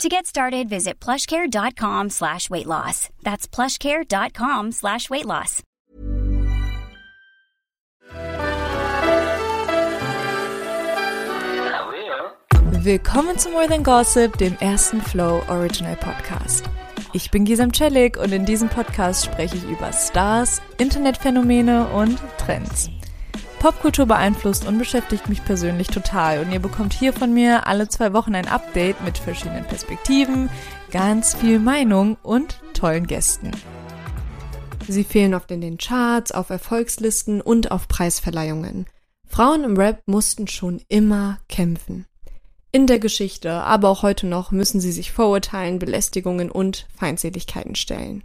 To get started, visit plushcare.com slash weight loss. That's plushcare.com slash weight loss. Willkommen zu More Than Gossip, dem ersten Flow Original Podcast. Ich bin Gisam Celik und in diesem Podcast spreche ich über Stars, Internetphänomene und Trends. Popkultur beeinflusst und beschäftigt mich persönlich total und ihr bekommt hier von mir alle zwei Wochen ein Update mit verschiedenen Perspektiven, ganz viel Meinung und tollen Gästen. Sie fehlen oft in den Charts, auf Erfolgslisten und auf Preisverleihungen. Frauen im Rap mussten schon immer kämpfen. In der Geschichte, aber auch heute noch müssen sie sich Vorurteilen, Belästigungen und Feindseligkeiten stellen.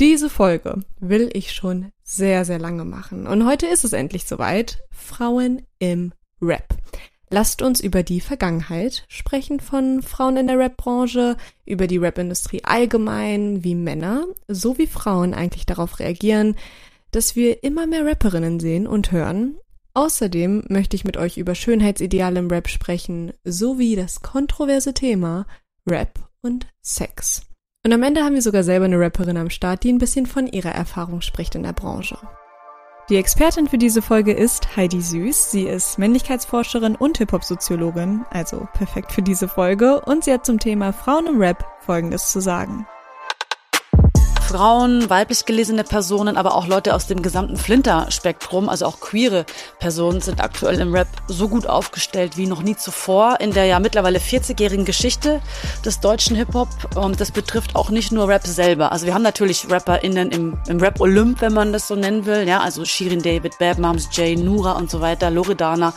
Diese Folge will ich schon sehr, sehr lange machen. Und heute ist es endlich soweit. Frauen im Rap. Lasst uns über die Vergangenheit sprechen von Frauen in der Rap-Branche, über die Rap-Industrie allgemein, wie Männer sowie Frauen eigentlich darauf reagieren, dass wir immer mehr Rapperinnen sehen und hören. Außerdem möchte ich mit euch über Schönheitsideale im Rap sprechen, sowie das kontroverse Thema Rap und Sex. Und am Ende haben wir sogar selber eine Rapperin am Start, die ein bisschen von ihrer Erfahrung spricht in der Branche. Die Expertin für diese Folge ist Heidi Süß. Sie ist Männlichkeitsforscherin und Hip-Hop-Soziologin, also perfekt für diese Folge. Und sie hat zum Thema Frauen im Rap Folgendes zu sagen. Frauen, weiblich gelesene Personen, aber auch Leute aus dem gesamten Flinter-Spektrum, also auch queere Personen, sind aktuell im Rap so gut aufgestellt wie noch nie zuvor in der ja mittlerweile 40-jährigen Geschichte des deutschen Hip-Hop. Und das betrifft auch nicht nur Rap selber. Also wir haben natürlich RapperInnen im, im Rap-Olymp, wenn man das so nennen will, ja, also Shirin David, Bab Moms, Jay, Nura und so weiter, Loredana,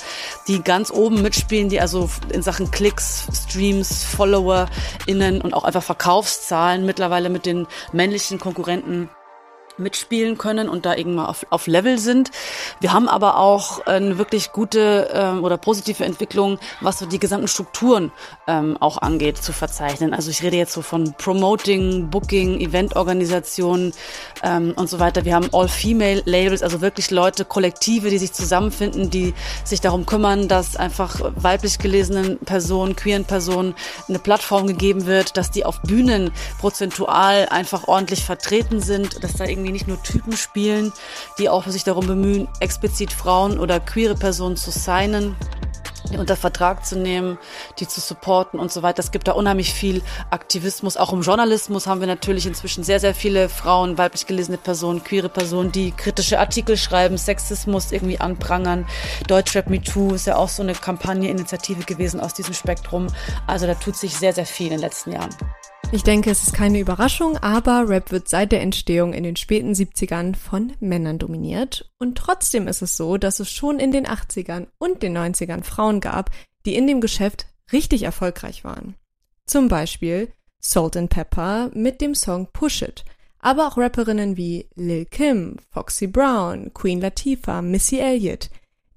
die ganz oben mitspielen, die also in Sachen Klicks, Streams, FollowerInnen und auch einfach Verkaufszahlen mittlerweile mit den männlichen Konkurrenten mitspielen können und da irgendwann auf, auf Level sind. Wir haben aber auch eine wirklich gute ähm, oder positive Entwicklung, was so die gesamten Strukturen ähm, auch angeht, zu verzeichnen. Also ich rede jetzt so von Promoting, Booking, Eventorganisation ähm, und so weiter. Wir haben All-Female-Labels, also wirklich Leute, Kollektive, die sich zusammenfinden, die sich darum kümmern, dass einfach weiblich gelesenen Personen, queeren Personen eine Plattform gegeben wird, dass die auf Bühnen prozentual einfach ordentlich vertreten sind, dass da irgendwie irgendwie nicht nur Typen spielen, die auch sich darum bemühen, explizit Frauen oder queere Personen zu signen unter Vertrag zu nehmen, die zu supporten und so weiter. Es gibt da unheimlich viel Aktivismus. Auch im Journalismus haben wir natürlich inzwischen sehr, sehr viele Frauen, weiblich gelesene Personen, queere Personen, die kritische Artikel schreiben, Sexismus irgendwie anprangern. Deutschrap Me Too ist ja auch so eine Kampagne, Initiative gewesen aus diesem Spektrum. Also da tut sich sehr, sehr viel in den letzten Jahren. Ich denke, es ist keine Überraschung, aber Rap wird seit der Entstehung in den späten 70ern von Männern dominiert. Und trotzdem ist es so, dass es schon in den 80ern und den 90ern Frauen gab, die in dem Geschäft richtig erfolgreich waren. Zum Beispiel Salt and Pepper mit dem Song Push It, aber auch Rapperinnen wie Lil Kim, Foxy Brown, Queen Latifah, Missy Elliott.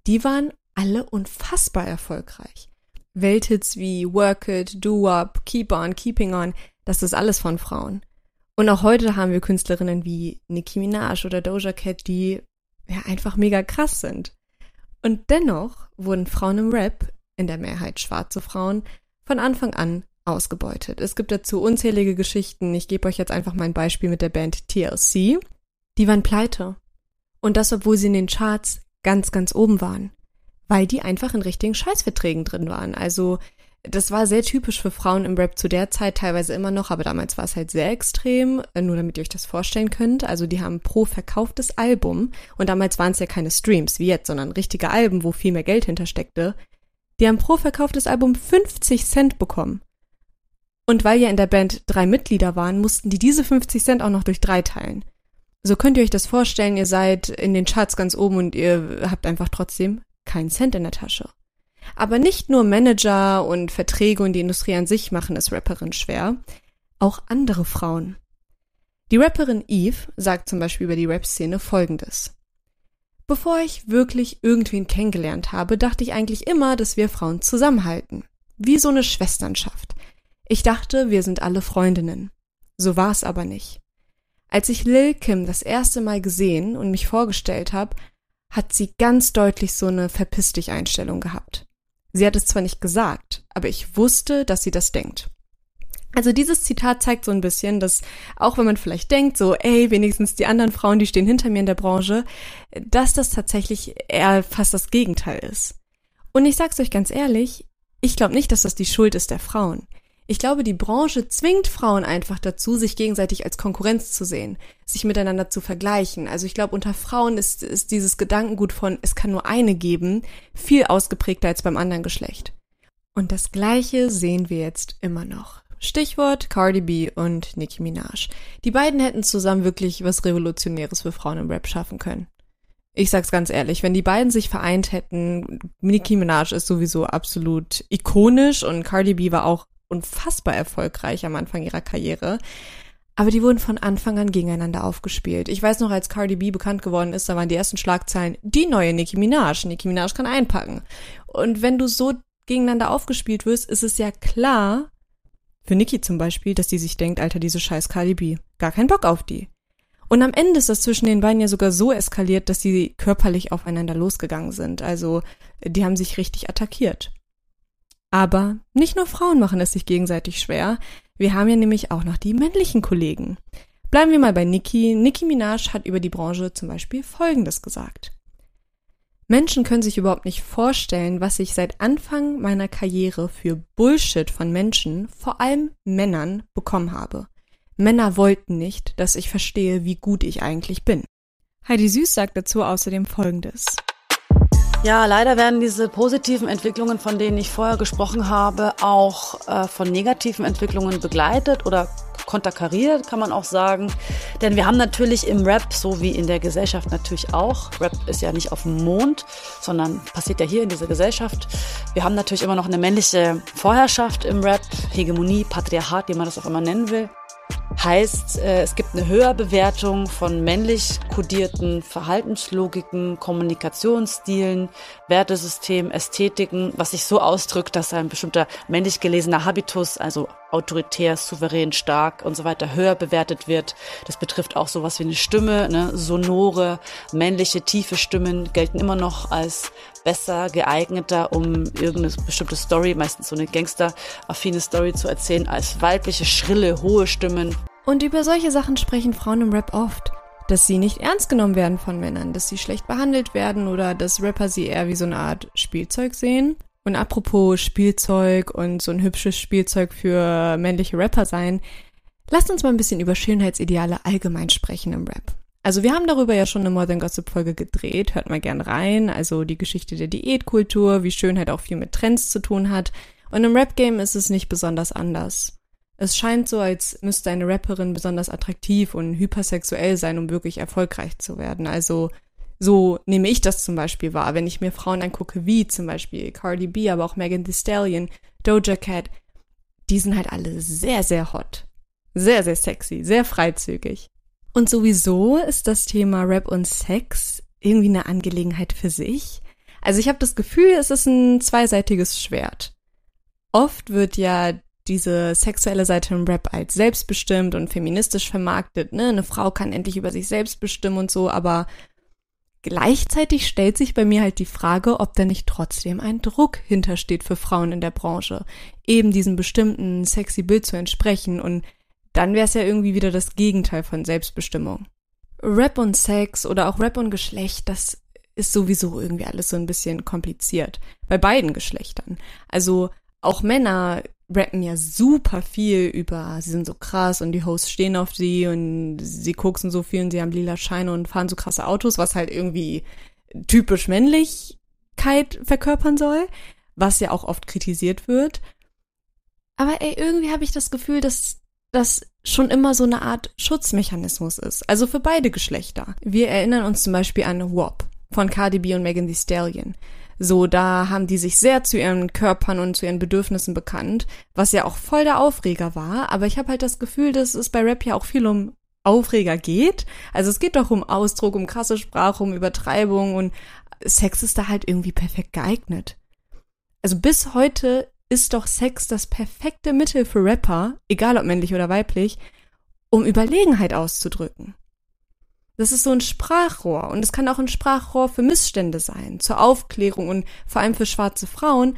Die waren alle unfassbar erfolgreich. Welthits wie Work It, Do Up, Keep On, Keeping On, das ist alles von Frauen. Und auch heute haben wir Künstlerinnen wie Nicki Minaj oder Doja Cat, die ja einfach mega krass sind. Und dennoch wurden Frauen im Rap, in der Mehrheit schwarze Frauen, von Anfang an ausgebeutet. Es gibt dazu unzählige Geschichten. Ich gebe euch jetzt einfach mein Beispiel mit der Band TLC. Die waren pleite. Und das, obwohl sie in den Charts ganz, ganz oben waren. Weil die einfach in richtigen Scheißverträgen drin waren. Also das war sehr typisch für Frauen im Rap zu der Zeit, teilweise immer noch, aber damals war es halt sehr extrem, äh, nur damit ihr euch das vorstellen könnt. Also die haben pro verkauftes Album, und damals waren es ja keine Streams wie jetzt, sondern richtige Alben, wo viel mehr Geld hintersteckte, die haben pro verkauftes Album 50 Cent bekommen. Und weil ja in der Band drei Mitglieder waren, mussten die diese 50 Cent auch noch durch drei teilen. So könnt ihr euch das vorstellen, ihr seid in den Charts ganz oben und ihr habt einfach trotzdem keinen Cent in der Tasche. Aber nicht nur Manager und Verträge und die Industrie an sich machen es Rapperinnen schwer, auch andere Frauen. Die Rapperin Eve sagt zum Beispiel über die Rap-Szene folgendes. Bevor ich wirklich irgendwen kennengelernt habe, dachte ich eigentlich immer, dass wir Frauen zusammenhalten. Wie so eine Schwesternschaft. Ich dachte, wir sind alle Freundinnen. So war es aber nicht. Als ich Lil Kim das erste Mal gesehen und mich vorgestellt habe, hat sie ganz deutlich so eine Verpiss dich Einstellung gehabt. Sie hat es zwar nicht gesagt, aber ich wusste, dass sie das denkt. Also dieses Zitat zeigt so ein bisschen, dass auch wenn man vielleicht denkt, so, ey, wenigstens die anderen Frauen, die stehen hinter mir in der Branche, dass das tatsächlich eher fast das Gegenteil ist. Und ich sag's euch ganz ehrlich, ich glaube nicht, dass das die Schuld ist der Frauen. Ich glaube, die Branche zwingt Frauen einfach dazu, sich gegenseitig als Konkurrenz zu sehen, sich miteinander zu vergleichen. Also ich glaube, unter Frauen ist, ist dieses Gedankengut von, es kann nur eine geben, viel ausgeprägter als beim anderen Geschlecht. Und das Gleiche sehen wir jetzt immer noch. Stichwort Cardi B und Nicki Minaj. Die beiden hätten zusammen wirklich was Revolutionäres für Frauen im Rap schaffen können. Ich sag's ganz ehrlich, wenn die beiden sich vereint hätten, Nicki Minaj ist sowieso absolut ikonisch und Cardi B war auch unfassbar erfolgreich am Anfang ihrer Karriere. Aber die wurden von Anfang an gegeneinander aufgespielt. Ich weiß noch, als Cardi B bekannt geworden ist, da waren die ersten Schlagzeilen, die neue Nicki Minaj. Nicki Minaj kann einpacken. Und wenn du so gegeneinander aufgespielt wirst, ist es ja klar, für Nicki zum Beispiel, dass die sich denkt, Alter, diese scheiß Cardi B. Gar keinen Bock auf die. Und am Ende ist das zwischen den beiden ja sogar so eskaliert, dass sie körperlich aufeinander losgegangen sind. Also, die haben sich richtig attackiert. Aber nicht nur Frauen machen es sich gegenseitig schwer. Wir haben ja nämlich auch noch die männlichen Kollegen. Bleiben wir mal bei Nicki. Nicki Minaj hat über die Branche zum Beispiel Folgendes gesagt. Menschen können sich überhaupt nicht vorstellen, was ich seit Anfang meiner Karriere für Bullshit von Menschen, vor allem Männern, bekommen habe. Männer wollten nicht, dass ich verstehe, wie gut ich eigentlich bin. Heidi Süß sagt dazu außerdem Folgendes. Ja, leider werden diese positiven Entwicklungen, von denen ich vorher gesprochen habe, auch äh, von negativen Entwicklungen begleitet oder konterkariert, kann man auch sagen. Denn wir haben natürlich im Rap, so wie in der Gesellschaft natürlich auch, Rap ist ja nicht auf dem Mond, sondern passiert ja hier in dieser Gesellschaft. Wir haben natürlich immer noch eine männliche Vorherrschaft im Rap, Hegemonie, Patriarchat, wie man das auch immer nennen will. Heißt, äh, es gibt eine Höherbewertung von männlich kodierten Verhaltenslogiken, Kommunikationsstilen, Wertesystem, Ästhetiken, was sich so ausdrückt, dass ein bestimmter männlich gelesener Habitus, also autoritär, souverän, stark und so weiter höher bewertet wird. Das betrifft auch sowas wie eine Stimme, ne? sonore, männliche, tiefe Stimmen gelten immer noch als besser geeigneter, um irgendeine bestimmte Story, meistens so eine gangsteraffine Story zu erzählen, als weibliche, schrille, hohe Stimmen. Und über solche Sachen sprechen Frauen im Rap oft. Dass sie nicht ernst genommen werden von Männern, dass sie schlecht behandelt werden oder dass Rapper sie eher wie so eine Art Spielzeug sehen. Und apropos Spielzeug und so ein hübsches Spielzeug für männliche Rapper sein, lasst uns mal ein bisschen über Schönheitsideale allgemein sprechen im Rap. Also wir haben darüber ja schon eine Modern Gossip Folge gedreht, hört mal gern rein, also die Geschichte der Diätkultur, wie Schönheit auch viel mit Trends zu tun hat. Und im Rap-Game ist es nicht besonders anders. Es scheint so, als müsste eine Rapperin besonders attraktiv und hypersexuell sein, um wirklich erfolgreich zu werden. Also so nehme ich das zum Beispiel wahr, wenn ich mir Frauen angucke, wie zum Beispiel Cardi B, aber auch Megan Thee Stallion, Doja Cat, die sind halt alle sehr, sehr hot. Sehr, sehr sexy, sehr freizügig. Und sowieso ist das Thema Rap und Sex irgendwie eine Angelegenheit für sich. Also ich habe das Gefühl, es ist ein zweiseitiges Schwert. Oft wird ja diese sexuelle Seite im Rap als selbstbestimmt und feministisch vermarktet, ne? Eine Frau kann endlich über sich selbst bestimmen und so, aber gleichzeitig stellt sich bei mir halt die Frage, ob da nicht trotzdem ein Druck hintersteht für Frauen in der Branche, eben diesem bestimmten sexy Bild zu entsprechen und dann wäre es ja irgendwie wieder das Gegenteil von Selbstbestimmung. Rap und Sex oder auch Rap und Geschlecht, das ist sowieso irgendwie alles so ein bisschen kompliziert. Bei beiden Geschlechtern. Also auch Männer rappen ja super viel über, sie sind so krass und die Hosts stehen auf sie und sie koksen so viel und sie haben lila Scheine und fahren so krasse Autos, was halt irgendwie typisch Männlichkeit verkörpern soll, was ja auch oft kritisiert wird. Aber ey, irgendwie habe ich das Gefühl, dass das schon immer so eine Art Schutzmechanismus ist. Also für beide Geschlechter. Wir erinnern uns zum Beispiel an WAP von Cardi B und Megan Thee Stallion. So, da haben die sich sehr zu ihren Körpern und zu ihren Bedürfnissen bekannt, was ja auch voll der Aufreger war. Aber ich habe halt das Gefühl, dass es bei Rap ja auch viel um Aufreger geht. Also es geht doch um Ausdruck, um krasse Sprache, um Übertreibung und Sex ist da halt irgendwie perfekt geeignet. Also bis heute ist doch Sex das perfekte Mittel für Rapper, egal ob männlich oder weiblich, um Überlegenheit auszudrücken. Das ist so ein Sprachrohr und es kann auch ein Sprachrohr für Missstände sein, zur Aufklärung und vor allem für schwarze Frauen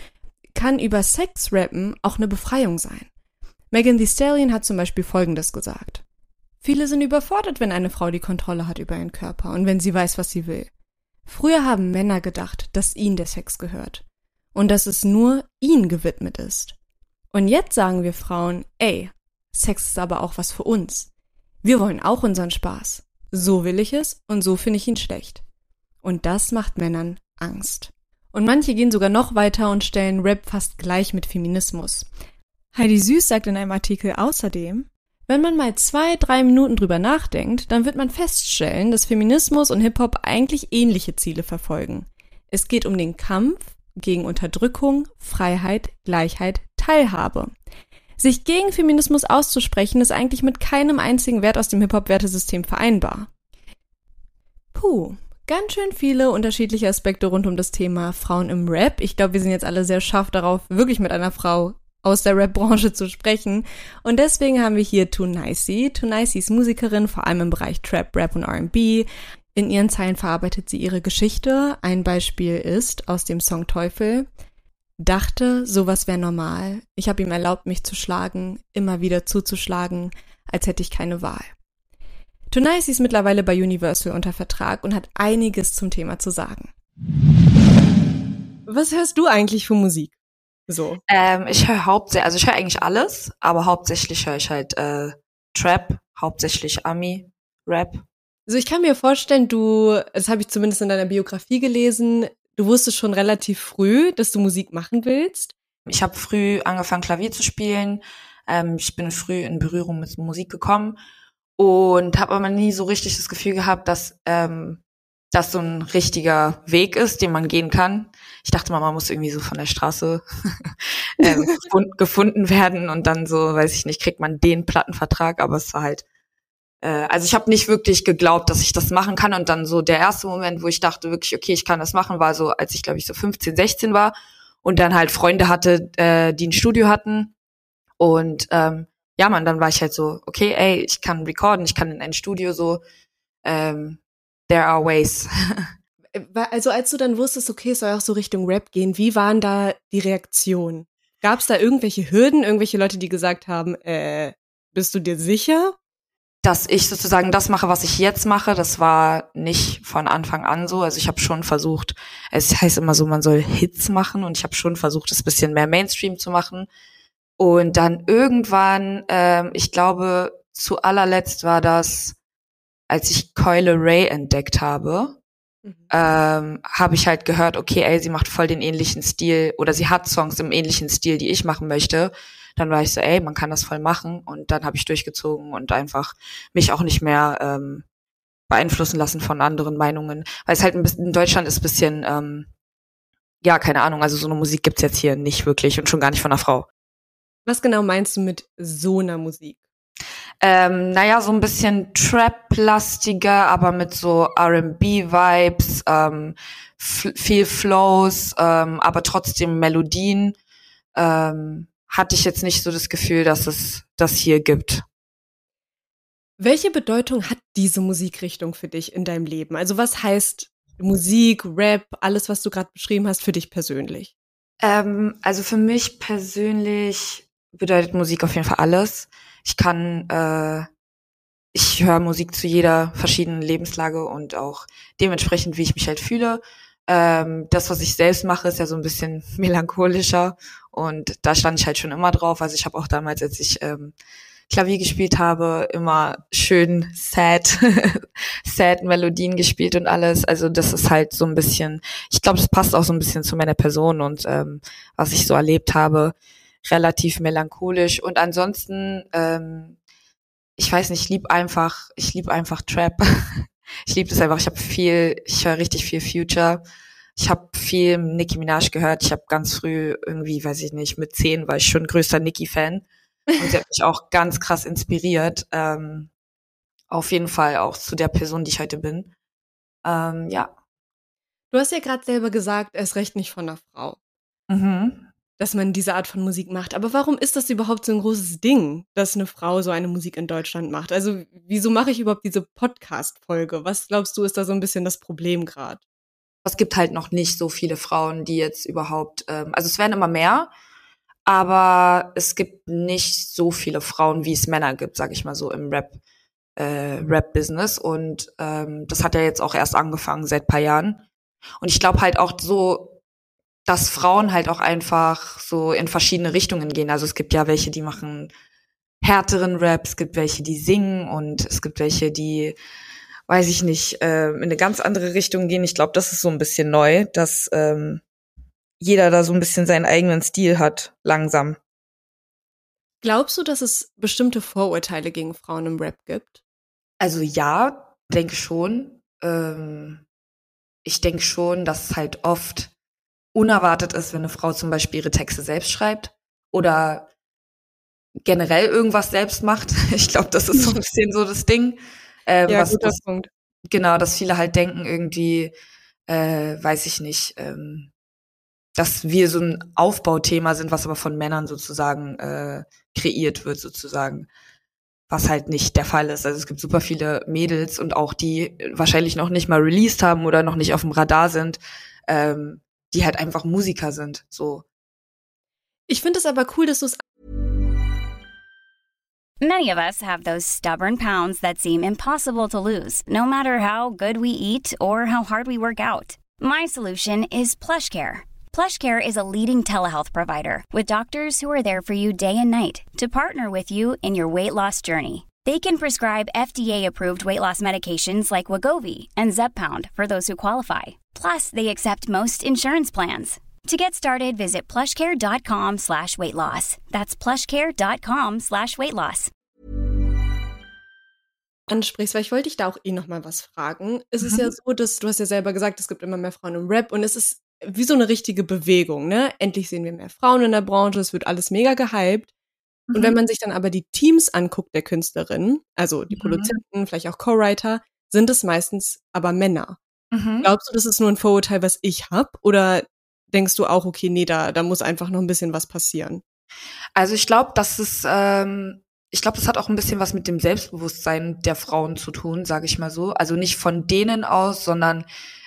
kann über Sex rappen auch eine Befreiung sein. Megan Thee Stallion hat zum Beispiel Folgendes gesagt. Viele sind überfordert, wenn eine Frau die Kontrolle hat über ihren Körper und wenn sie weiß, was sie will. Früher haben Männer gedacht, dass ihnen der Sex gehört und dass es nur ihnen gewidmet ist. Und jetzt sagen wir Frauen, ey, Sex ist aber auch was für uns. Wir wollen auch unseren Spaß. So will ich es und so finde ich ihn schlecht. Und das macht Männern Angst. Und manche gehen sogar noch weiter und stellen Rap fast gleich mit Feminismus. Heidi Süß sagt in einem Artikel außerdem, wenn man mal zwei, drei Minuten drüber nachdenkt, dann wird man feststellen, dass Feminismus und Hip-Hop eigentlich ähnliche Ziele verfolgen. Es geht um den Kampf gegen Unterdrückung, Freiheit, Gleichheit, Teilhabe. Sich gegen Feminismus auszusprechen, ist eigentlich mit keinem einzigen Wert aus dem Hip-Hop-Wertesystem vereinbar. Puh, ganz schön viele unterschiedliche Aspekte rund um das Thema Frauen im Rap. Ich glaube, wir sind jetzt alle sehr scharf darauf, wirklich mit einer Frau aus der Rap-Branche zu sprechen. Und deswegen haben wir hier Tunaisi. Tunaisi ist Musikerin, vor allem im Bereich Trap, Rap und R&B. In ihren Zeilen verarbeitet sie ihre Geschichte. Ein Beispiel ist aus dem Song Teufel. Dachte, sowas wäre normal. Ich habe ihm erlaubt, mich zu schlagen, immer wieder zuzuschlagen, als hätte ich keine Wahl. Tunaisi ist mittlerweile bei Universal unter Vertrag und hat einiges zum Thema zu sagen. Was hörst du eigentlich für Musik? So. Ähm, ich höre hauptsächlich, also ich höre eigentlich alles, aber hauptsächlich höre ich halt äh, Trap, hauptsächlich Ami, Rap. Also ich kann mir vorstellen, du, das habe ich zumindest in deiner Biografie gelesen, du wusstest schon relativ früh, dass du Musik machen willst. Ich habe früh angefangen, Klavier zu spielen. Ähm, ich bin früh in Berührung mit Musik gekommen und habe aber nie so richtig das Gefühl gehabt, dass ähm, das so ein richtiger Weg ist, den man gehen kann. Ich dachte mal, man muss irgendwie so von der Straße ähm, gefunden werden und dann so, weiß ich nicht, kriegt man den Plattenvertrag, aber es war halt, also ich habe nicht wirklich geglaubt, dass ich das machen kann und dann so der erste Moment, wo ich dachte wirklich, okay, ich kann das machen, war so, als ich glaube ich so 15, 16 war und dann halt Freunde hatte, äh, die ein Studio hatten und ähm, ja, man, dann war ich halt so, okay, ey, ich kann recorden, ich kann in ein Studio so, ähm, there are ways. also als du dann wusstest, okay, es soll auch so Richtung Rap gehen, wie waren da die Reaktionen? Gab es da irgendwelche Hürden, irgendwelche Leute, die gesagt haben, äh, bist du dir sicher? Dass ich sozusagen das mache, was ich jetzt mache, das war nicht von Anfang an so. Also ich habe schon versucht, es heißt immer so, man soll Hits machen und ich habe schon versucht, es bisschen mehr Mainstream zu machen. Und dann irgendwann, ähm, ich glaube, zu allerletzt war das, als ich Keule Ray entdeckt habe, mhm. ähm, habe ich halt gehört, okay, ey, sie macht voll den ähnlichen Stil oder sie hat Songs im ähnlichen Stil, die ich machen möchte. Dann war ich so, ey, man kann das voll machen und dann habe ich durchgezogen und einfach mich auch nicht mehr ähm, beeinflussen lassen von anderen Meinungen, weil es halt ein bisschen in Deutschland ist bisschen ähm, ja, keine Ahnung, also so eine Musik gibt's jetzt hier nicht wirklich und schon gar nicht von einer Frau. Was genau meinst du mit so einer Musik? ähm, naja, so ein bisschen Trap-lastiger, aber mit so R&B-Vibes, ähm, viel Flows, ähm, aber trotzdem Melodien. Ähm, hatte ich jetzt nicht so das Gefühl, dass es das hier gibt. Welche Bedeutung hat diese Musikrichtung für dich in deinem Leben? Also was heißt Musik, Rap, alles, was du gerade beschrieben hast, für dich persönlich? Ähm, also für mich persönlich bedeutet Musik auf jeden Fall alles. Ich kann, äh, ich höre Musik zu jeder verschiedenen Lebenslage und auch dementsprechend, wie ich mich halt fühle. Ähm, das, was ich selbst mache, ist ja so ein bisschen melancholischer und da stand ich halt schon immer drauf. Also ich habe auch damals, als ich ähm, Klavier gespielt habe, immer schön sad, sad Melodien gespielt und alles. Also das ist halt so ein bisschen, ich glaube, das passt auch so ein bisschen zu meiner Person und ähm, was ich so erlebt habe relativ melancholisch. Und ansonsten, ähm, ich weiß nicht, ich lieb einfach, ich lieb einfach Trap. ich liebe das einfach. Ich habe viel, ich höre richtig viel Future. Ich habe viel Nicki Minaj gehört. Ich habe ganz früh irgendwie, weiß ich nicht, mit zehn war ich schon größter Nicki-Fan. Und sie hat mich auch ganz krass inspiriert. Ähm, auf jeden Fall auch zu der Person, die ich heute bin. Ähm, ja. Du hast ja gerade selber gesagt, erst recht nicht von einer Frau. Mhm. Dass man diese Art von Musik macht. Aber warum ist das überhaupt so ein großes Ding, dass eine Frau so eine Musik in Deutschland macht? Also, wieso mache ich überhaupt diese Podcast-Folge? Was glaubst du, ist da so ein bisschen das Problem gerade? Es gibt halt noch nicht so viele Frauen, die jetzt überhaupt, ähm, also es werden immer mehr, aber es gibt nicht so viele Frauen, wie es Männer gibt, sag ich mal so, im Rap, äh, Rap-Business. Und ähm, das hat ja jetzt auch erst angefangen seit paar Jahren. Und ich glaube halt auch so, dass Frauen halt auch einfach so in verschiedene Richtungen gehen. Also es gibt ja welche, die machen härteren Rap, es gibt welche, die singen und es gibt welche, die, weiß ich nicht, äh, in eine ganz andere Richtung gehen. Ich glaube, das ist so ein bisschen neu, dass ähm, jeder da so ein bisschen seinen eigenen Stil hat, langsam. Glaubst du, dass es bestimmte Vorurteile gegen Frauen im Rap gibt? Also ja, denke schon. Ähm, ich denke schon, dass es halt oft unerwartet ist, wenn eine Frau zum Beispiel ihre Texte selbst schreibt oder generell irgendwas selbst macht. Ich glaube, das ist so ein bisschen so das Ding. Ähm, ja, was, guter das, Punkt. Genau, dass viele halt denken irgendwie, äh, weiß ich nicht, ähm, dass wir so ein Aufbauthema sind, was aber von Männern sozusagen äh, kreiert wird, sozusagen. Was halt nicht der Fall ist. Also es gibt super viele Mädels und auch die wahrscheinlich noch nicht mal released haben oder noch nicht auf dem Radar sind, ähm, die halt einfach Musiker sind. So. Ich finde es aber cool, dass du es Many of us have those stubborn pounds that seem impossible to lose, no matter how good we eat or how hard we work out. My solution is PlushCare. PlushCare is a leading telehealth provider with doctors who are there for you day and night to partner with you in your weight loss journey. They can prescribe FDA-approved weight loss medications like Wagovi and Zepbound for those who qualify. Plus, they accept most insurance plans. To get started, visit plushcare.com slash weight loss. That's plushcare.com slash weight loss. ansprichst, weil ich wollte dich da auch eh noch mal was fragen. Es ist Mhm. ja so, dass du hast ja selber gesagt, es gibt immer mehr Frauen im Rap und es ist wie so eine richtige Bewegung, ne? Endlich sehen wir mehr Frauen in der Branche, es wird alles mega gehypt. Und wenn Mhm. man sich dann aber die Teams anguckt der Künstlerinnen, also die Mhm. Produzenten, vielleicht auch Co-Writer, sind es meistens aber Männer. Mhm. Glaubst du, das ist nur ein Vorurteil, was ich hab? Oder denkst du auch, okay, nee, da, da muss einfach noch ein bisschen was passieren? Also ich glaube, dass es, ähm, ich glaube, das hat auch ein bisschen was mit dem Selbstbewusstsein der Frauen zu tun, sage ich mal so. Also nicht von denen aus, sondern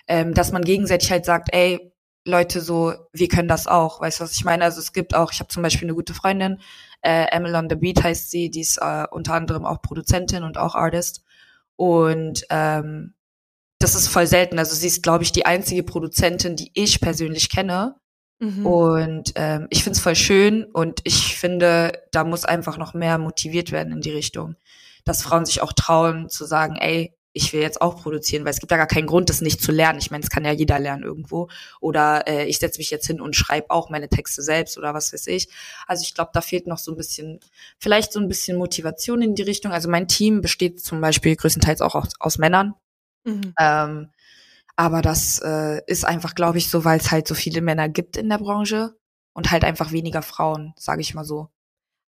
ähm, dass man gegenseitig halt sagt, ey, Leute, so, wir können das auch. Weißt du, was ich meine? Also es gibt auch, ich habe zum Beispiel eine gute Freundin, äh, Emily on the Beat heißt sie, die ist äh, unter anderem auch Produzentin und auch Artist. Und ähm, das ist voll selten. Also sie ist, glaube ich, die einzige Produzentin, die ich persönlich kenne, Mhm. und ähm, ich finde es voll schön und ich finde, da muss einfach noch mehr motiviert werden in die Richtung, dass Frauen sich auch trauen zu sagen, ey, ich will jetzt auch produzieren, weil es gibt ja gar keinen Grund, das nicht zu lernen. Ich meine, es kann ja jeder lernen irgendwo. Oder äh, ich setze mich jetzt hin und schreibe auch meine Texte selbst oder was weiß ich. Also ich glaube, da fehlt noch so ein bisschen, vielleicht so ein bisschen Motivation in die Richtung. Also mein Team besteht zum Beispiel größtenteils auch aus, aus Männern. Mhm. Ähm, aber das äh, ist einfach, glaube ich, so, weil es halt so viele Männer gibt in der Branche und halt einfach weniger Frauen, sage ich mal so.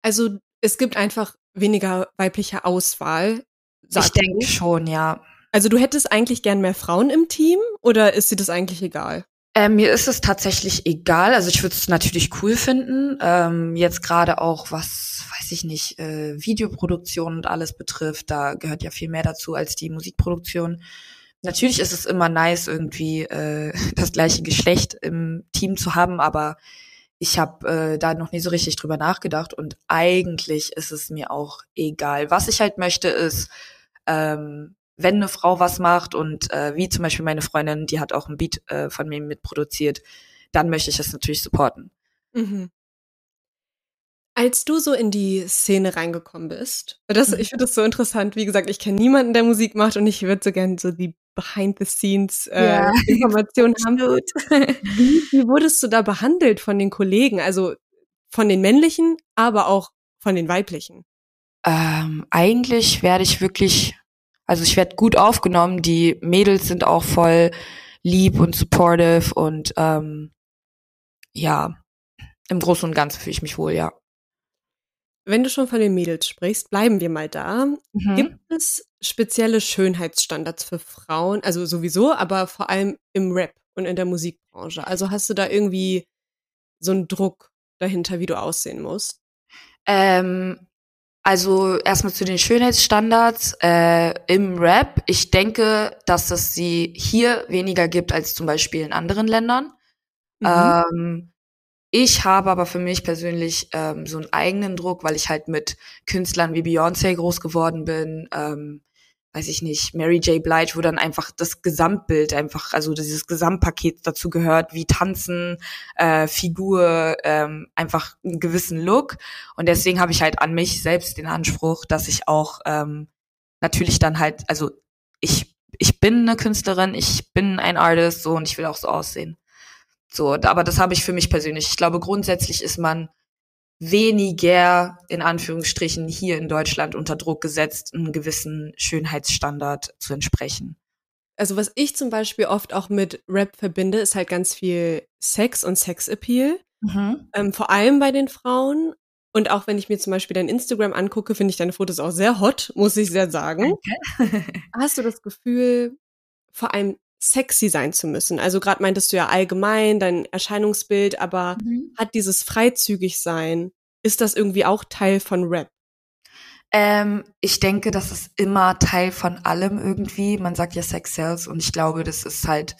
Also es gibt einfach weniger weibliche Auswahl. ich sagst denke schon, ja. Also du hättest eigentlich gern mehr Frauen im Team oder ist dir das eigentlich egal? Äh, mir ist es tatsächlich egal. Also ich würde es natürlich cool finden. Ähm, jetzt gerade auch, was, weiß ich nicht, äh, Videoproduktion und alles betrifft, da gehört ja viel mehr dazu als die Musikproduktion. Natürlich ist es immer nice, irgendwie äh, das gleiche Geschlecht im Team zu haben, aber ich habe äh, da noch nie so richtig drüber nachgedacht und eigentlich ist es mir auch egal. Was ich halt möchte, ist, ähm, wenn eine Frau was macht und äh, wie zum Beispiel meine Freundin, die hat auch ein Beat äh, von mir mitproduziert, dann möchte ich das natürlich supporten. Mhm. Als du so in die Szene reingekommen bist, das, Mhm. ich finde das so interessant. Wie gesagt, ich kenne niemanden, der Musik macht und ich würde so gerne so die Behind-the-Scenes äh, Ja. Informationen haben. Wie, wie wurdest du da behandelt von den Kollegen? Also von den männlichen, aber auch von den weiblichen. Ähm, eigentlich werde ich wirklich, also ich werde gut aufgenommen. Die Mädels sind auch voll lieb und supportive und ähm, ja, im Großen und Ganzen fühle ich mich wohl, ja. Wenn du schon von den Mädels sprichst, bleiben wir mal da. Mhm. Gibt es spezielle Schönheitsstandards für Frauen? Also sowieso, aber vor allem im Rap und in der Musikbranche. Also hast du da irgendwie so einen Druck dahinter, wie du aussehen musst? Ähm, also erstmal zu den Schönheitsstandards äh, im Rap. Ich denke, dass es sie hier weniger gibt als zum Beispiel in anderen Ländern. Mhm. Ähm, ich habe aber für mich persönlich ähm, so einen eigenen Druck, weil ich halt mit Künstlern wie Beyoncé groß geworden bin. Ähm, weiß ich nicht, Mary J. Blige, wo dann einfach das Gesamtbild einfach, also dieses Gesamtpaket dazu gehört, wie Tanzen, äh, Figur, ähm, einfach einen gewissen Look. Und deswegen habe ich halt an mich selbst den Anspruch, dass ich auch ähm, natürlich dann halt, also ich, ich bin eine Künstlerin, ich bin ein Artist, so und ich will auch so aussehen. So, aber das habe ich für mich persönlich. Ich glaube, grundsätzlich ist man weniger, in Anführungsstrichen, hier in Deutschland unter Druck gesetzt, einem gewissen Schönheitsstandard zu entsprechen. Also was ich zum Beispiel oft auch mit Rap verbinde, ist halt ganz viel Sex und Sexappeal. Mhm. Ähm, vor allem bei den Frauen. Und auch wenn ich mir zum Beispiel dein Instagram angucke, finde ich deine Fotos auch sehr hot, muss ich sehr sagen. Hast du das Gefühl, vor allem sexy sein zu müssen? Also gerade meintest du ja allgemein dein Erscheinungsbild, aber Mhm. hat dieses freizügig sein, ist das irgendwie auch Teil von Rap? Ähm, ich denke, das ist immer Teil von allem irgendwie. Man sagt ja Sex Sells und ich glaube, das ist halt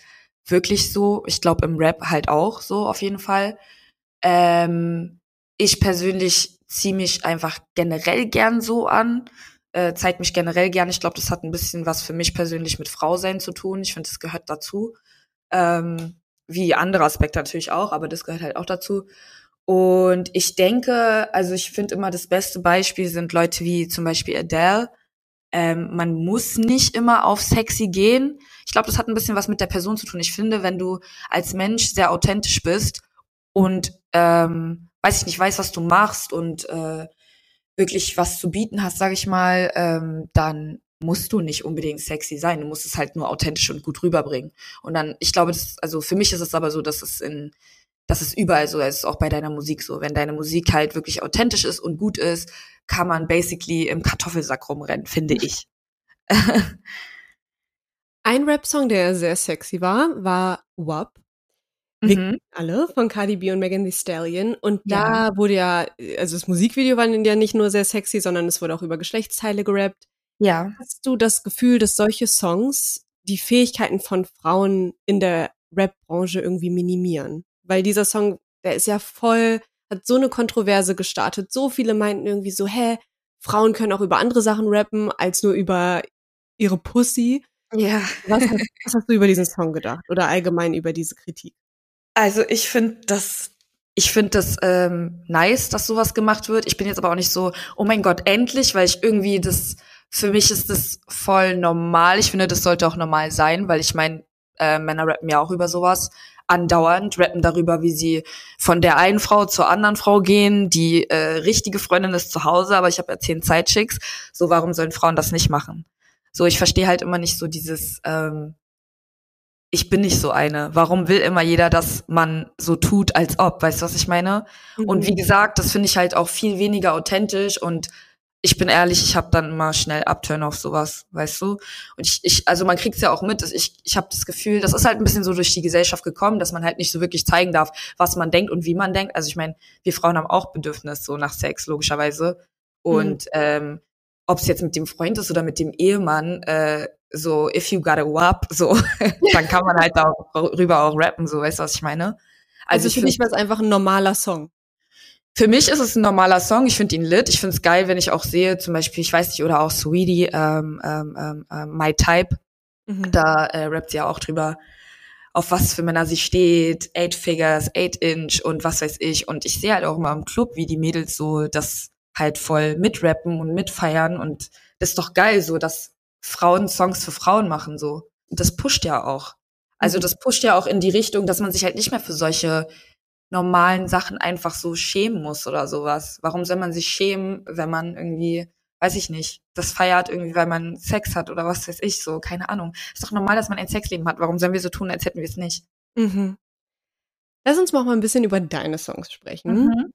wirklich so. Ich glaube im Rap halt auch so auf jeden Fall. Ähm, ich persönlich ziehe mich einfach generell gern so an, äh, zeigt mich generell gern. Ich glaube, das hat ein bisschen was für mich persönlich mit Frau sein zu tun. Ich finde, das gehört dazu. Ähm, wie andere Aspekte natürlich auch, aber das gehört halt auch dazu. Und ich denke, also ich finde immer das beste Beispiel sind Leute wie zum Beispiel Adele. Ähm, man muss nicht immer auf sexy gehen. Ich glaube, das hat ein bisschen was mit der Person zu tun. Ich finde, wenn du als Mensch sehr authentisch bist und ähm, weiß ich nicht, weißt, was du machst und äh, wirklich was zu bieten hast, sage ich mal, ähm, dann musst du nicht unbedingt sexy sein. Du musst es halt nur authentisch und gut rüberbringen. Und dann, ich glaube, das, also für mich ist es aber so, dass es in, dass es überall so ist, auch bei deiner Musik so. Wenn deine Musik halt wirklich authentisch ist und gut ist, kann man basically im Kartoffelsack rumrennen, finde ich. Ein Rap-Song, der sehr sexy war, war WAP. Mhm. alle von Cardi B und Megan Thee Stallion. Und Ja. da wurde ja, also das Musikvideo war ja nicht nur sehr sexy, sondern es wurde auch über Geschlechtsteile gerappt. Ja. Hast du das Gefühl, dass solche Songs die Fähigkeiten von Frauen in der Rap-Branche irgendwie minimieren? Weil dieser Song, der ist ja voll, hat so eine Kontroverse gestartet. So viele meinten irgendwie so, hä, Frauen können auch über andere Sachen rappen, als nur über ihre Pussy. Ja. Was, hast- was hast du über diesen Song gedacht? Oder allgemein über diese Kritik? Also ich finde das, ich finde das ähm, nice, dass sowas gemacht wird. Ich bin jetzt aber auch nicht so, oh mein Gott, endlich, weil ich irgendwie das, für mich ist das voll normal. Ich finde, das sollte auch normal sein, weil ich meine, äh, Männer rappen ja auch über sowas andauernd, rappen darüber, wie sie von der einen Frau zur anderen Frau gehen. Die äh, richtige Freundin ist zu Hause, aber ich habe ja zehn Zeitchicks. So, warum sollen Frauen das nicht machen? So, ich verstehe halt immer nicht so dieses, ähm, ich bin nicht so eine. Warum will immer jeder, dass man so tut, als ob? Weißt du, was ich meine? Und wie gesagt, das finde ich halt auch viel weniger authentisch und ich bin ehrlich, ich habe dann immer schnell Upturn auf sowas, weißt du? Und ich, ich also man kriegt's ja auch mit, ich, ich habe das Gefühl, das ist halt ein bisschen so durch die Gesellschaft gekommen, dass man halt nicht so wirklich zeigen darf, was man denkt und wie man denkt. Also ich meine, wir Frauen haben auch Bedürfnis so nach Sex, logischerweise. Und ähm, ob es jetzt mit dem Freund ist oder mit dem Ehemann, äh, so if you got a wap, so, dann kann man halt darüber auch rappen, so, weißt du, was ich meine? Also, ich für mich war es einfach ein normaler Song. für mich ist es ein normaler Song. Ich finde ihn lit. Ich finde es geil, wenn ich auch sehe, zum Beispiel, ich weiß nicht, oder auch Sweetie, ähm, ähm, ähm, ähm, My Type, Mhm. da äh, rappt sie ja auch drüber, auf was für Männer sie steht, Eight Figures, Eight Inch und was weiß ich. Und ich sehe halt auch immer im Club, wie die Mädels so das halt voll mitrappen und mitfeiern. Und das ist doch geil, so dass Frauen Songs für Frauen machen, so. Das pusht ja auch. Also Mhm. das pusht ja auch in die Richtung, dass man sich halt nicht mehr für solche normalen Sachen einfach so schämen muss oder sowas. Warum soll man sich schämen, wenn man irgendwie, weiß ich nicht, das feiert irgendwie, weil man Sex hat oder was weiß ich, so, keine Ahnung. Ist doch normal, dass man ein Sexleben hat. Warum sollen wir so tun, als hätten wir es nicht? Mhm. Lass uns mal ein bisschen über deine Songs sprechen.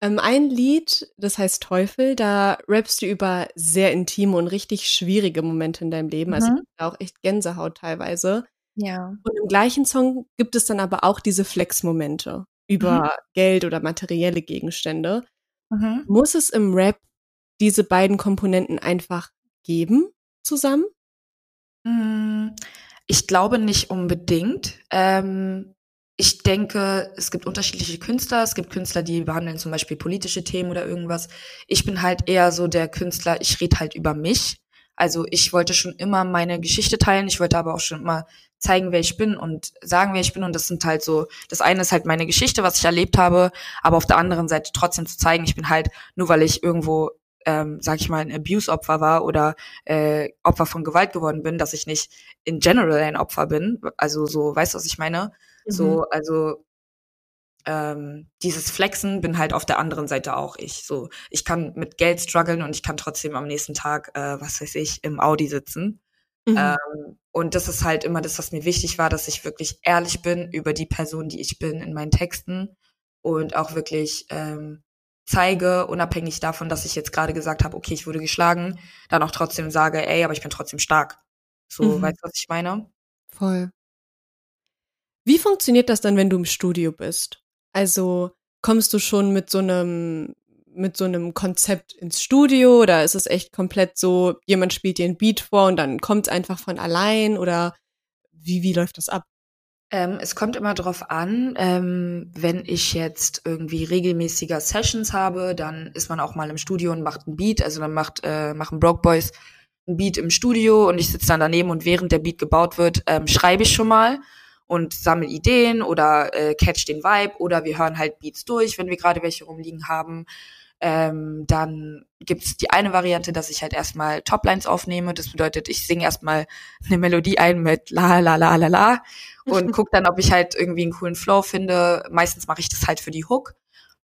Ähm, ein Lied, das heißt Teufel, da rappst du über sehr intime und richtig schwierige Momente in deinem Leben. Also Mhm. auch echt Gänsehaut teilweise. Ja. Und im gleichen Song gibt es dann aber auch diese Flex-Momente über Geld oder materielle Gegenstände. Mhm. Muss es im Rap diese beiden Komponenten einfach geben zusammen? Mm, Ich glaube nicht unbedingt. Ähm, ich denke, es gibt unterschiedliche Künstler. Es gibt Künstler, die behandeln zum Beispiel politische Themen oder irgendwas. Ich bin halt eher so der Künstler, ich rede halt über mich. Also ich wollte schon immer meine Geschichte teilen. Ich wollte aber auch schon immer zeigen, wer ich bin und sagen, wer ich bin. Und das sind halt so, das eine ist halt meine Geschichte, was ich erlebt habe, aber auf der anderen Seite trotzdem zu zeigen, ich bin halt, nur weil ich irgendwo, ähm, sag ich mal, ein Abuse-Opfer war oder äh, Opfer von Gewalt geworden bin, dass ich nicht in general ein Opfer bin. Also so, weißt du, was ich meine? So, also ähm, dieses Flexen bin halt auf der anderen Seite auch ich. So, ich kann mit Geld strugglen und ich kann trotzdem am nächsten Tag, äh, was weiß ich, im Audi sitzen. Mhm. Ähm, und das ist halt immer das, was mir wichtig war, dass ich wirklich ehrlich bin über die Person, die ich bin in meinen Texten und auch wirklich ähm, zeige, unabhängig davon, dass ich jetzt gerade gesagt habe, okay, ich wurde geschlagen, dann auch trotzdem sage, ey, aber ich bin trotzdem stark. So, Mhm. weißt du, was ich meine? Voll. Wie funktioniert das dann, wenn du im Studio bist? Also kommst du schon mit so einem mit so einem Konzept ins Studio oder ist es echt komplett so, jemand spielt dir ein Beat vor und dann kommt es einfach von allein oder wie, wie läuft das ab? Ähm, es kommt immer drauf an, ähm, wenn ich jetzt irgendwie regelmäßiger Sessions habe, dann ist man auch mal im Studio und macht ein Beat. Also dann macht, äh, machen Broke Boys ein Beat im Studio und ich sitze dann daneben und während der Beat gebaut wird, ähm, schreibe ich schon mal und sammle Ideen oder äh, catch den Vibe oder wir hören halt Beats durch, wenn wir gerade welche rumliegen haben. Ähm, dann gibt's die eine Variante, dass ich halt erstmal Toplines aufnehme. Das bedeutet, ich singe erstmal eine Melodie ein mit la la la la la und guck dann, ob ich halt irgendwie einen coolen Flow finde. Meistens mache ich das halt für die Hook.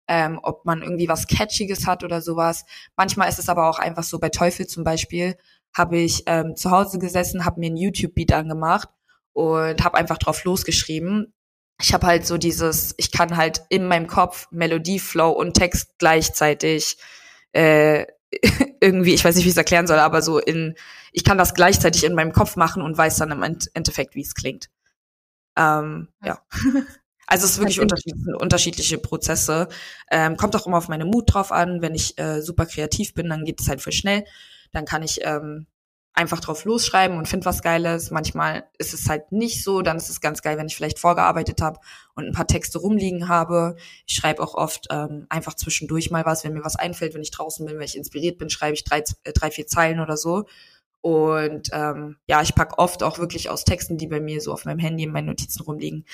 Ähm, ob man irgendwie was Catchiges hat oder sowas. Manchmal ist es aber auch einfach so, bei Teufel zum Beispiel, habe ich ähm, zu Hause gesessen, habe mir einen YouTube-Beat angemacht und habe einfach drauf losgeschrieben. Ich habe halt so dieses, ich kann halt in meinem Kopf Melodie, Flow und Text gleichzeitig äh, irgendwie, ich weiß nicht, wie ich es erklären soll, aber so in, ich kann das gleichzeitig in meinem Kopf machen und weiß dann im End Endeffekt, wie es klingt. Ähm, ja. Also es ist wirklich unterschiedliche, unterschiedliche Prozesse. Ähm, kommt auch immer auf meine Mut drauf an. Wenn ich äh, super kreativ bin, dann geht es halt voll schnell. Dann kann ich ähm, einfach drauf losschreiben und finde was Geiles. Manchmal ist es halt nicht so. Dann ist es ganz geil, wenn ich vielleicht vorgearbeitet habe und ein paar Texte rumliegen habe. Ich schreibe auch oft ähm, einfach zwischendurch mal was, wenn mir was einfällt, wenn ich draußen bin, wenn ich inspiriert bin, schreibe ich drei, äh, drei vier Zeilen oder so. Und ähm, ja, ich pack oft auch wirklich aus Texten, die bei mir so auf meinem Handy in meinen Notizen rumliegen,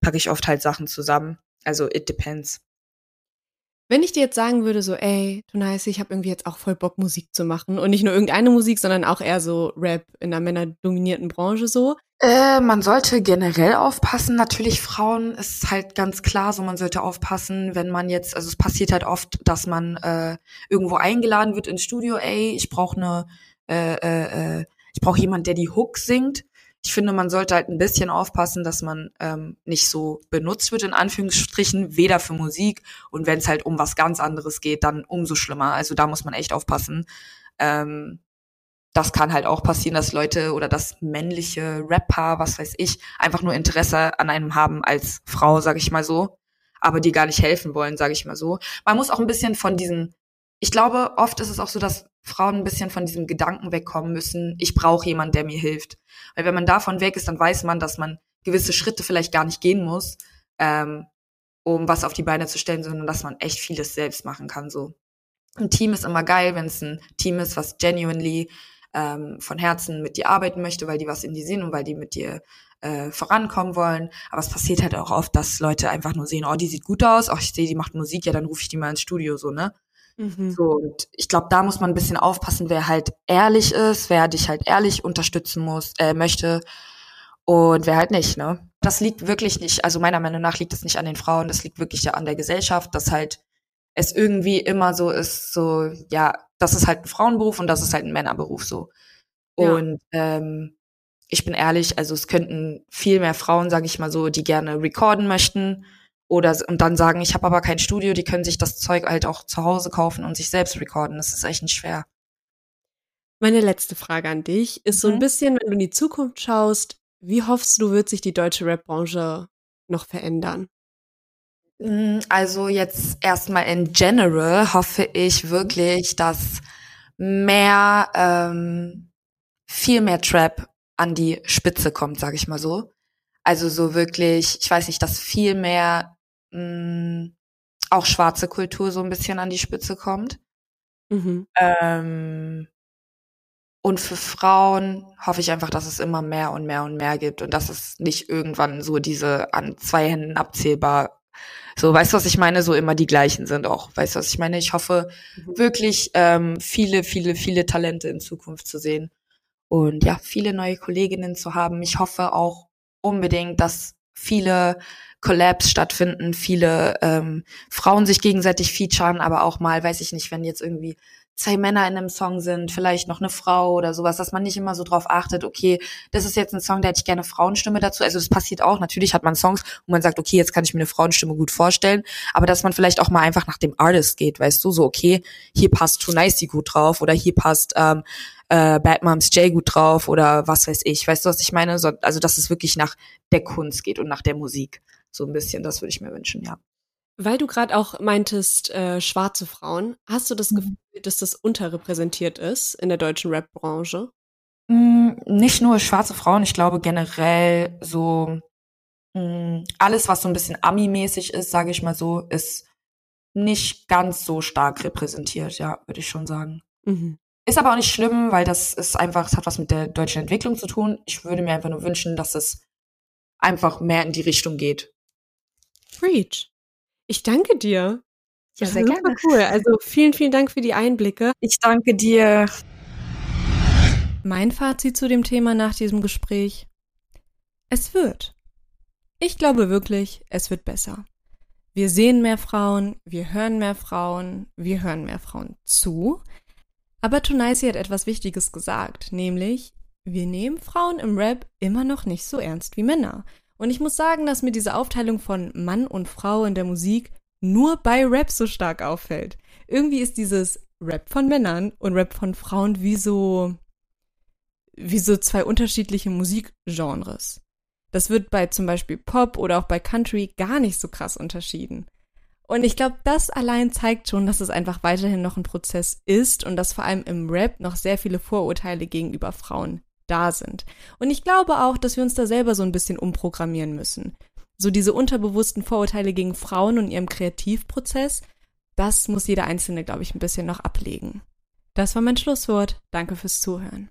packe ich oft halt Sachen zusammen. Also it depends. Wenn ich dir jetzt sagen würde, so, ey, Tunais, ich habe irgendwie jetzt auch voll Bock, Musik zu machen. Und nicht nur irgendeine Musik, sondern auch eher so Rap in einer männerdominierten Branche so. Äh, man sollte generell aufpassen. Natürlich Frauen ist halt ganz klar so, man sollte aufpassen, wenn man jetzt, also es passiert halt oft, dass man äh, irgendwo eingeladen wird ins Studio, ey, ich brauche eine, äh, äh, äh, ich brauche jemand, der die Hook singt. Ich finde, man sollte halt ein bisschen aufpassen, dass man ähm, nicht so benutzt wird, in Anführungsstrichen, weder für Musik und wenn es halt um was ganz anderes geht, dann umso schlimmer. Also da muss man echt aufpassen. Ähm, das kann halt auch passieren, dass Leute oder das männliche Rapper, was weiß ich, einfach nur Interesse an einem haben als Frau, sag ich mal so, aber die gar nicht helfen wollen, sag ich mal so. Man muss auch ein bisschen von diesen, ich glaube, oft ist es auch so, dass Frauen ein bisschen von diesem Gedanken wegkommen müssen, ich brauche jemanden, der mir hilft. Weil wenn man davon weg ist, dann weiß man, dass man gewisse Schritte vielleicht gar nicht gehen muss, ähm, um was auf die Beine zu stellen, sondern dass man echt vieles selbst machen kann. So ein Team ist immer geil, wenn es ein Team ist, was genuinely ähm, von Herzen mit dir arbeiten möchte, weil die was in dir sehen und weil die mit dir äh, vorankommen wollen. Aber es passiert halt auch oft, dass Leute einfach nur sehen, oh, die sieht gut aus, oh, ich sehe, die macht Musik, ja, dann rufe ich die mal ins Studio, so, ne? Mhm. So, und ich glaube, da muss man ein bisschen aufpassen, wer halt ehrlich ist, wer dich halt ehrlich unterstützen muss, äh, möchte und wer halt nicht, ne? Das liegt wirklich nicht, also meiner Meinung nach liegt es nicht an den Frauen, das liegt wirklich ja an der Gesellschaft, dass halt es irgendwie immer so ist, so, ja, das ist halt ein Frauenberuf und das ist halt ein Männerberuf, so. Ja. Und ähm, ich bin ehrlich, also es könnten viel mehr Frauen, sage ich mal so, die gerne recorden möchten oder und dann sagen, ich habe aber kein Studio, die können sich das Zeug halt auch zu Hause kaufen und sich selbst recorden. Das ist echt nicht schwer. Meine letzte Frage an dich ist so ein Mhm. bisschen, wenn du in die Zukunft schaust, wie hoffst du, wird sich die deutsche Rap-Branche noch verändern? Mm, Also jetzt erstmal in general hoffe ich wirklich, dass mehr, ähm, viel mehr Trap an die Spitze kommt, sage ich mal so. Also so wirklich, ich weiß nicht, dass viel mehr mh, auch schwarze Kultur so ein bisschen an die Spitze kommt. Mhm. Ähm, und für Frauen hoffe ich einfach, dass es immer mehr und mehr und mehr gibt und dass es nicht irgendwann so diese an zwei Händen abzählbar, so, weißt du, was ich meine? So immer die gleichen sind auch. Weißt du, was ich meine? Ich hoffe Mhm. wirklich ähm, viele, viele, viele Talente in Zukunft zu sehen und ja, viele neue Kolleginnen zu haben. Ich hoffe auch unbedingt, dass viele Collabs stattfinden, viele ähm, Frauen sich gegenseitig featuren, aber auch mal, weiß ich nicht, wenn jetzt irgendwie zwei Männer in einem Song sind, vielleicht noch eine Frau oder sowas, dass man nicht immer so drauf achtet, okay, das ist jetzt ein Song, da hätte ich gerne Frauenstimme dazu. Also das passiert auch. Natürlich hat man Songs, wo man sagt, okay, jetzt kann ich mir eine Frauenstimme gut vorstellen, aber dass man vielleicht auch mal einfach nach dem Artist geht, weißt du, so okay, hier passt Too Nicey gut drauf oder hier passt ähm, äh, Bad Moms J gut drauf oder was weiß ich. Weißt du, was ich meine? So, also dass es wirklich nach der Kunst geht und nach der Musik. So ein bisschen, das würde ich mir wünschen, ja. Weil du gerade auch meintest, äh, schwarze Frauen, hast du das Mhm. Gefühl, dass das unterrepräsentiert ist in der deutschen Rap-Branche? Mm, Nicht nur schwarze Frauen, ich glaube generell so mm, alles, was so ein bisschen Ami-mäßig ist, sage ich mal so, ist nicht ganz so stark repräsentiert, ja, würde ich schon sagen. Mhm. Ist aber auch nicht schlimm, weil das ist einfach, es hat was mit der deutschen Entwicklung zu tun. Ich würde mir einfach nur wünschen, dass es einfach mehr in die Richtung geht. Preach. Ich danke dir. Ja, Das sehr gerne. cool. Also vielen, vielen Dank für die Einblicke. Ich danke dir. Mein Fazit zu dem Thema nach diesem Gespräch. Es wird. Ich glaube wirklich, es wird besser. Wir sehen mehr Frauen, wir hören mehr Frauen, wir hören mehr Frauen zu. Aber Tunaisi hat etwas Wichtiges gesagt, nämlich, wir nehmen Frauen im Rap immer noch nicht so ernst wie Männer. Und ich muss sagen, dass mir diese Aufteilung von Mann und Frau in der Musik nur bei Rap so stark auffällt. Irgendwie ist dieses Rap von Männern und Rap von Frauen wie so, wie so zwei unterschiedliche Musikgenres. Das wird bei zum Beispiel Pop oder auch bei Country gar nicht so krass unterschieden. Und ich glaube, das allein zeigt schon, dass es einfach weiterhin noch ein Prozess ist und dass vor allem im Rap noch sehr viele Vorurteile gegenüber Frauen da sind. Und ich glaube auch, dass wir uns da selber so ein bisschen umprogrammieren müssen. So diese unterbewussten Vorurteile gegen Frauen und ihrem Kreativprozess, das muss jeder Einzelne, glaube ich, ein bisschen noch ablegen. Das war mein Schlusswort. Danke fürs Zuhören.